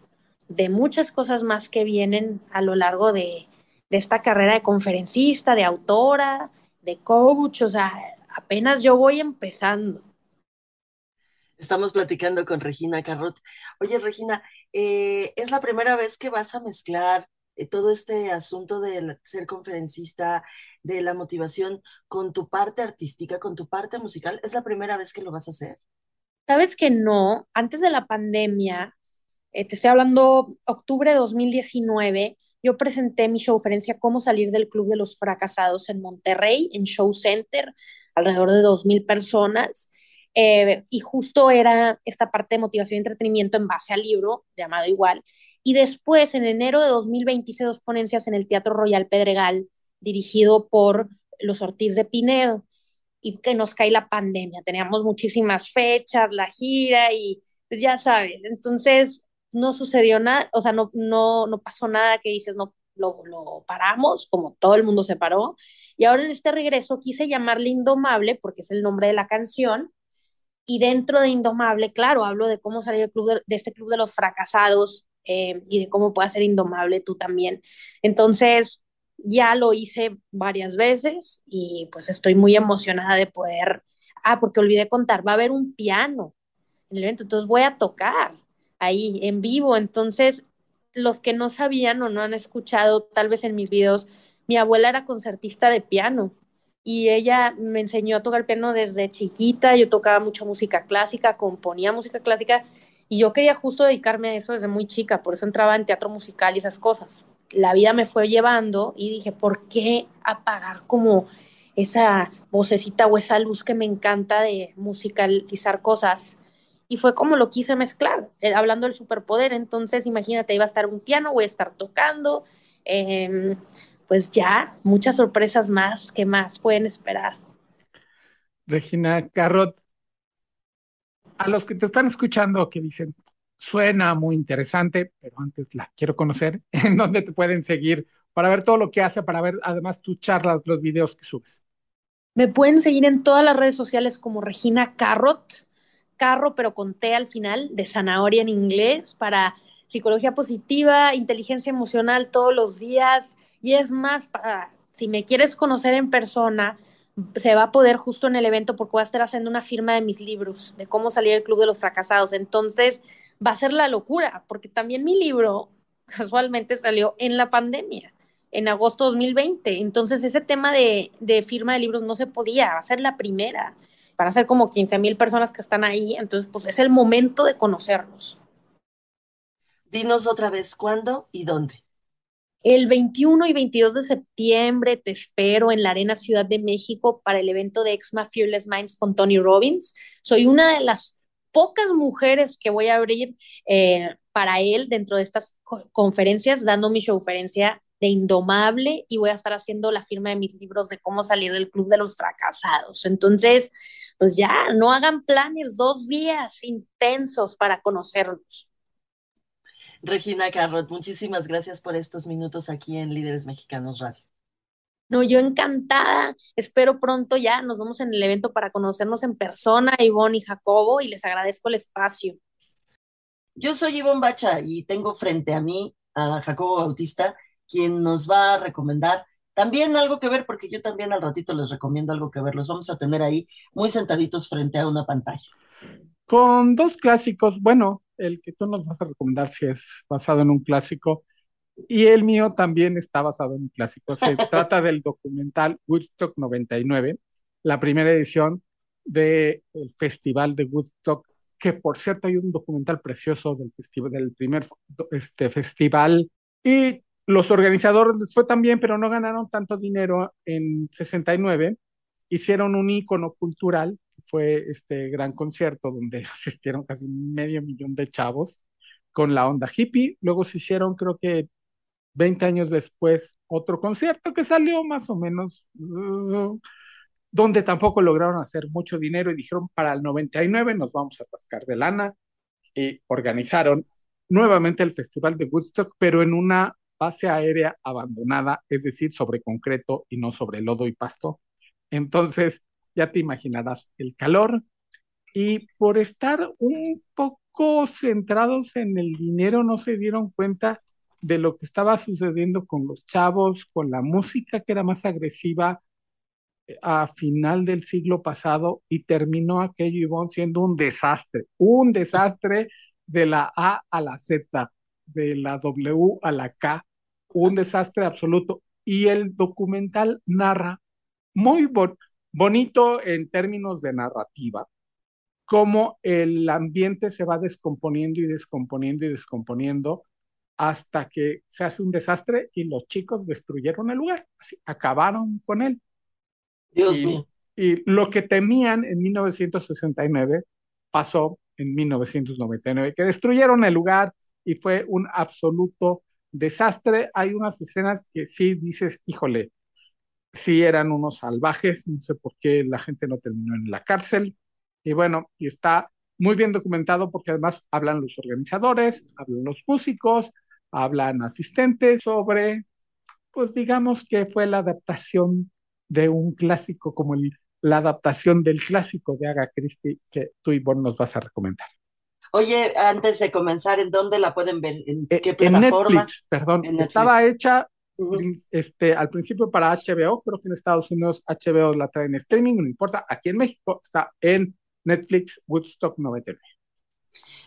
de muchas cosas más que vienen a lo largo de, de esta carrera de conferencista, de autora, de coach, o sea, apenas yo voy empezando. Estamos platicando con Regina Carrot. Oye, Regina, eh, ¿es la primera vez que vas a mezclar eh, todo este asunto de ser conferencista, de la motivación, con tu parte artística, con tu parte musical? ¿Es la primera vez que lo vas a hacer? Sabes que no, antes de la pandemia, eh, te estoy hablando octubre de 2019, yo presenté mi showferencia Cómo salir del Club de los Fracasados en Monterrey, en Show Center, alrededor de 2.000 personas. Eh, y justo era esta parte de motivación y entretenimiento en base al libro, llamado igual. Y después, en enero de 2020, hice dos ponencias en el Teatro Royal Pedregal, dirigido por los Ortiz de Pinedo. Y que nos cae la pandemia. Teníamos muchísimas fechas, la gira y pues ya sabes. Entonces, no sucedió nada, o sea, no, no, no pasó nada que dices, no lo, lo, paramos, como todo el mundo se paró. Y ahora en este regreso quise llamarle Indomable, porque es el nombre de la canción. Y dentro de Indomable, claro, hablo de cómo salir club de, este club de los fracasados eh, y de cómo puedes ser indomable tú también. Entonces, ya lo hice varias veces y pues estoy muy emocionada de poder. Ah, porque olvidé contar, va a haber un piano en el evento, entonces voy a tocar ahí en vivo. Entonces, los que no sabían o no han escuchado tal vez en mis videos, mi abuela era concertista de piano y ella me enseñó a tocar piano desde chiquita, yo tocaba mucha música clásica, componía música clásica y yo quería justo dedicarme a eso desde muy chica, por eso entraba en teatro musical y esas cosas. La vida me fue llevando y dije, ¿por qué apagar como esa vocecita o esa luz que me encanta de musicalizar cosas? Y fue como lo quise mezclar, eh, hablando del superpoder. Entonces, imagínate, iba a estar un piano, voy a estar tocando, em, pues ya, muchas sorpresas más que más pueden esperar. Regina Carrot, a los que te están escuchando que dicen, suena muy interesante, pero antes la quiero conocer, ¿en dónde te pueden seguir para ver todo lo que hace, para ver además tus charlas, los videos que subes? Me pueden seguir en todas las redes sociales como Regina Carrot carro, pero con T al final, de zanahoria en inglés, para psicología positiva, inteligencia emocional todos los días. Y es más, para, si me quieres conocer en persona, se va a poder justo en el evento porque voy a estar haciendo una firma de mis libros, de cómo salir del Club de los Fracasados. Entonces, va a ser la locura, porque también mi libro casualmente salió en la pandemia, en agosto 2020. Entonces, ese tema de, de firma de libros no se podía, va a ser la primera para ser como 15 mil personas que están ahí, entonces pues es el momento de conocernos. Dinos otra vez cuándo y dónde. El 21 y 22 de septiembre te espero en la Arena Ciudad de México para el evento de Exma Fearless Minds con Tony Robbins. Soy una de las pocas mujeres que voy a abrir eh, para él dentro de estas conferencias, dando mi showferencia de Indomable y voy a estar haciendo la firma de mis libros de cómo salir del club de los fracasados. Entonces, pues ya, no hagan planes, dos días intensos para conocernos. Regina Carrot, muchísimas gracias por estos minutos aquí en Líderes Mexicanos Radio. No, yo encantada. Espero pronto ya nos vemos en el evento para conocernos en persona, Ivonne y Jacobo, y les agradezco el espacio. Yo soy Ivonne Bacha y tengo frente a mí a Jacobo Bautista, quien nos va a recomendar también algo que ver, porque yo también al ratito les recomiendo algo que ver. Los vamos a tener ahí muy sentaditos frente a una pantalla. Con dos clásicos, bueno, el que tú nos vas a recomendar si es basado en un clásico, y el mío también está basado en un clásico. Se trata del documental Woodstock 99, la primera edición del Festival de Woodstock, que por cierto hay un documental precioso del, festival, del primer este, festival. Y los organizadores les fue también, pero no ganaron tanto dinero en 69. Hicieron un ícono cultural, que fue este gran concierto donde asistieron casi medio millón de chavos con la onda hippie. Luego se hicieron, creo que 20 años después, otro concierto que salió más o menos, uh, donde tampoco lograron hacer mucho dinero y dijeron para el 99 nos vamos a atascar de lana y organizaron nuevamente el Festival de Woodstock, pero en una base aérea abandonada, es decir, sobre concreto y no sobre lodo y pasto. Entonces, ya te imaginarás el calor. Y por estar un poco centrados en el dinero, no se dieron cuenta de lo que estaba sucediendo con los chavos, con la música que era más agresiva eh, a final del siglo pasado y terminó aquello, Ivonne, siendo un desastre, un desastre de la A a la Z, de la W a la K, un desastre absoluto. Y el documental narra muy bonito en términos de narrativa, cómo el ambiente se va descomponiendo y descomponiendo y descomponiendo hasta que se hace un desastre y los chicos destruyeron el lugar, así, acabaron con él. Dios y, mío. Y lo que temían en 1969 pasó en 1999, que destruyeron el lugar y fue un absoluto desastre. Hay unas escenas que sí dices, híjole, sí eran unos salvajes, no sé por qué la gente no terminó en la cárcel. Y bueno, y está muy bien documentado porque además hablan los organizadores, hablan los músicos, hablan asistentes sobre pues digamos que fue la adaptación de un clásico como la adaptación del clásico de Agatha Christie que tú, y Ivonne, nos vas a recomendar. Oye, antes de comenzar, ¿en dónde la pueden ver? ¿En eh, qué plataforma? En Netflix, perdón. Estaba hecha este, al principio para HBO, pero que en Estados Unidos HBO la trae en streaming, no importa. Aquí en México está en Netflix Woodstock 99.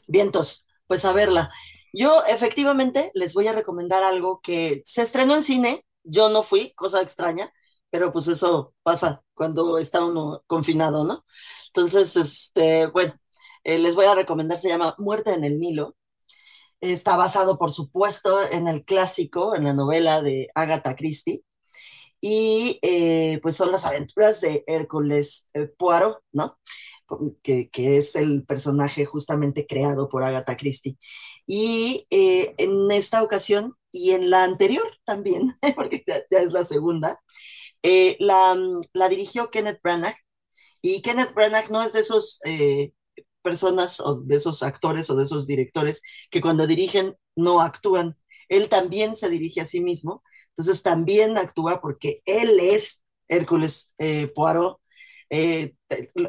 Vientos, pues a verla. Yo efectivamente les voy a recomendar algo que se estrenó en cine, yo no fui, cosa extraña, pero pues eso pasa cuando está uno confinado, ¿no? Entonces, este, bueno, eh, les voy a recomendar, se llama Muerte en el Nilo. Está basado, por supuesto, en el clásico, en la novela de Agatha Christie. Y eh, pues son las aventuras de Hércules eh, Poirot, ¿no? Que, que, es el personaje justamente creado por Agatha Christie. Y en esta ocasión y en la anterior también, porque ya, es la segunda, la, la, dirigió Kenneth Branagh y Kenneth Branagh no es de esos personas o de esos actores o de esos directores que cuando dirigen no actúan. Él también se dirige a sí mismo, entonces también actúa porque él es Hércules eh, Poirot, eh,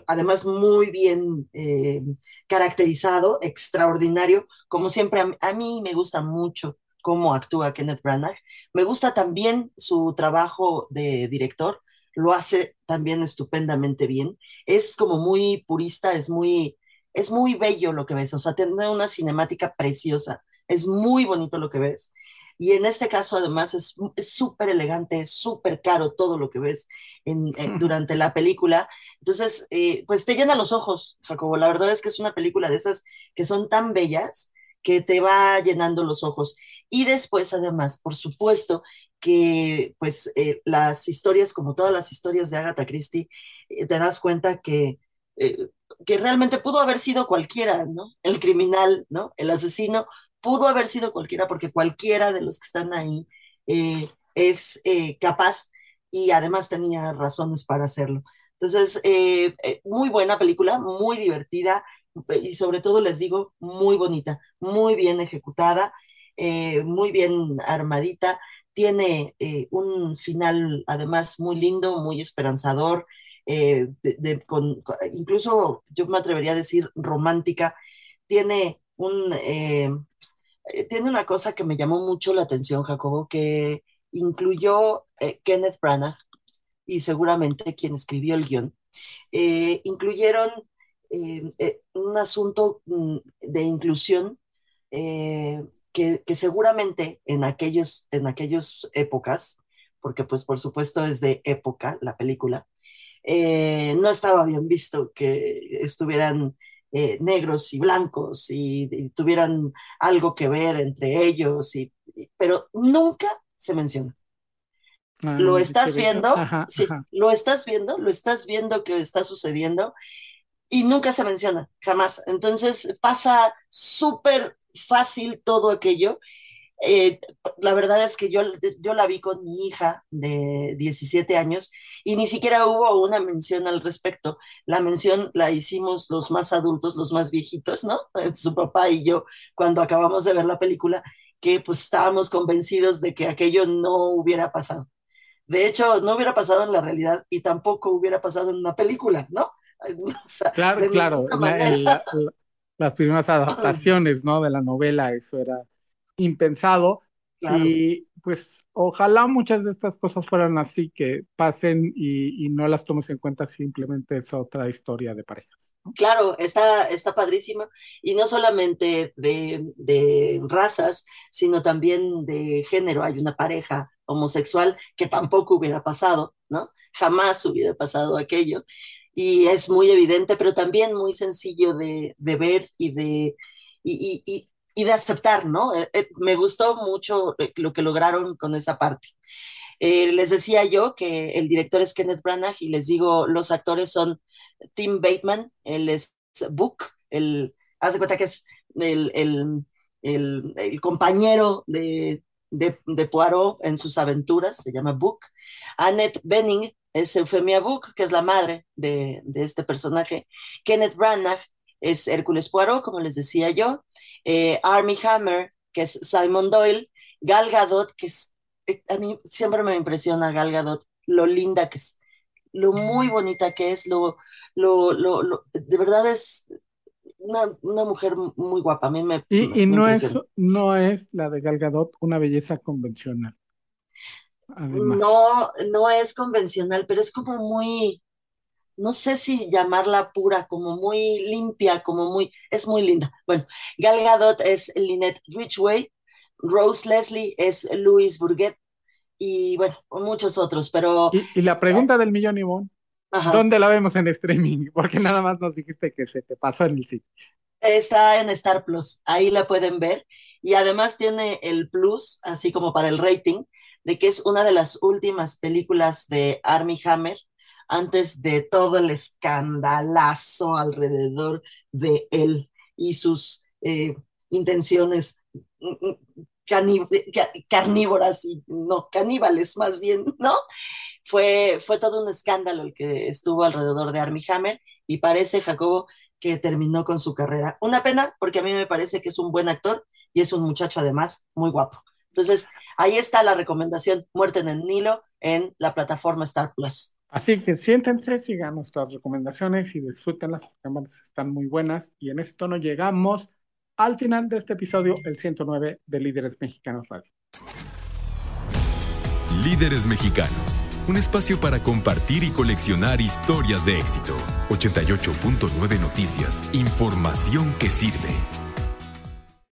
además muy bien eh, caracterizado, extraordinario, como siempre a, a, mí me gusta mucho cómo actúa Kenneth Branagh. Me gusta también su trabajo de director, lo hace también estupendamente bien. Es como muy purista, es muy, es muy bello lo que ves, o sea, tiene una cinemática preciosa, es muy bonito lo que ves. Y en este caso, además, es súper elegante, es súper caro todo lo que ves en, en, durante la película. Entonces, eh, pues te llena los ojos, Jacobo. La verdad es que es una película de esas que son tan bellas que te va llenando los ojos. Y después, además, por supuesto, que pues eh, las historias, como todas las historias de Agatha Christie, eh, te das cuenta que, eh, que realmente pudo haber sido cualquiera, ¿no? El criminal, ¿no? El asesino pudo haber sido cualquiera porque cualquiera de los que están ahí eh, es eh, capaz y además tenía razones para hacerlo. Entonces, eh, muy buena película, muy divertida, y sobre todo les digo, muy bonita, muy bien ejecutada, eh, muy bien armadita, tiene eh, un final además muy lindo, muy esperanzador, eh, incluso yo me atrevería a decir romántica, tiene un... Eh, tiene una cosa que me llamó mucho la atención, Jacobo, que incluyó Kenneth Branagh y seguramente quien escribió el guion, incluyeron eh, eh, un asunto mm, de inclusión eh, que, que, seguramente en en aquellas épocas, porque pues por supuesto es de época la película, eh, no estaba bien visto que estuvieran eh, negros y blancos y, y, tuvieran algo que ver entre ellos, y, y pero nunca se menciona. Ah, lo estás viendo, ajá, sí, ajá. lo estás viendo, lo estás viendo que está sucediendo y nunca se menciona, jamás. Entonces pasa súper fácil todo aquello. Eh, la verdad es que yo, yo la vi con mi hija de 17 años y ni siquiera hubo una mención al respecto. La mención la hicimos los más adultos, los más viejitos, ¿no? Su papá y yo cuando acabamos de ver la película, que pues estábamos convencidos de que aquello no hubiera pasado. De hecho, no hubiera pasado en la realidad y tampoco hubiera pasado en una película, ¿no? O sea, claro, claro. La, la, la, las primeras adaptaciones, ¿no? De la novela, eso era impensado. Claro. Y pues ojalá muchas de estas cosas fueran así, que pasen y, y, no las tomes en cuenta, simplemente es otra historia de parejas. ¿no? Claro, está, está padrísima. Y no solamente de, de razas, sino también de género. Hay una pareja homosexual que tampoco hubiera pasado, ¿no? Jamás hubiera pasado aquello y es muy evidente, pero también muy sencillo de, de ver y de, y, y, y, de aceptar, ¿no? Eh, eh, me gustó mucho lo que lograron con esa parte. Eh, les decía yo que el director es Kenneth Branagh y les digo, los actores son Tim Bateman, él es Book, el, hace cuenta que es el, el, compañero de, de, de, Poirot en sus aventuras, se llama Book. Annette Benning es Eufemia Book, que es la madre de, de este personaje. Kenneth Branagh es Hércules Poirot, como les decía yo. Eh, Armie Hammer, que es Simon Doyle. Gal Gadot, que es eh, a mí siempre me impresiona Gal Gadot, lo linda que es, lo muy bonita que es, lo, lo, lo, de verdad es una, una, mujer muy guapa. A mí me, y, y no, es, no es la de Gal Gadot una belleza convencional. No, no es convencional, pero es como muy, no sé si llamarla pura, como muy limpia, como muy, es muy linda. Bueno, Gal Gadot es Lynette Ridgway, Rose Leslie es Louis Burgett y bueno, muchos otros, pero... Y, la pregunta del millón, Ivonne, ¿dónde la vemos en streaming? Porque nada más nos dijiste que se te pasó en el sitio. Está en Star Plus, ahí la pueden ver. Y además tiene el plus, así como para el rating, de que es una de las últimas películas de Army Hammer antes de todo el escandalazo alrededor de él y sus eh, intenciones mm, mm, carnívoras y no caníbales más bien, ¿no? Fue, fue todo un escándalo el que estuvo alrededor de Army Hammer y parece, Jacobo, que terminó con su carrera. Una pena porque a mí me parece que es un buen actor y es un muchacho además muy guapo. Entonces, ahí está la recomendación, Muerte en el Nilo, en la plataforma Star Plus. Así que siéntense, sigan nuestras recomendaciones y disfrútenlas, las cámaras están muy buenas. Y en esto nos llegamos al final de este episodio, el 109 de Líderes Mexicanos Radio. Líderes Mexicanos, un espacio para compartir y coleccionar historias de éxito. 88.9 Noticias, información que sirve.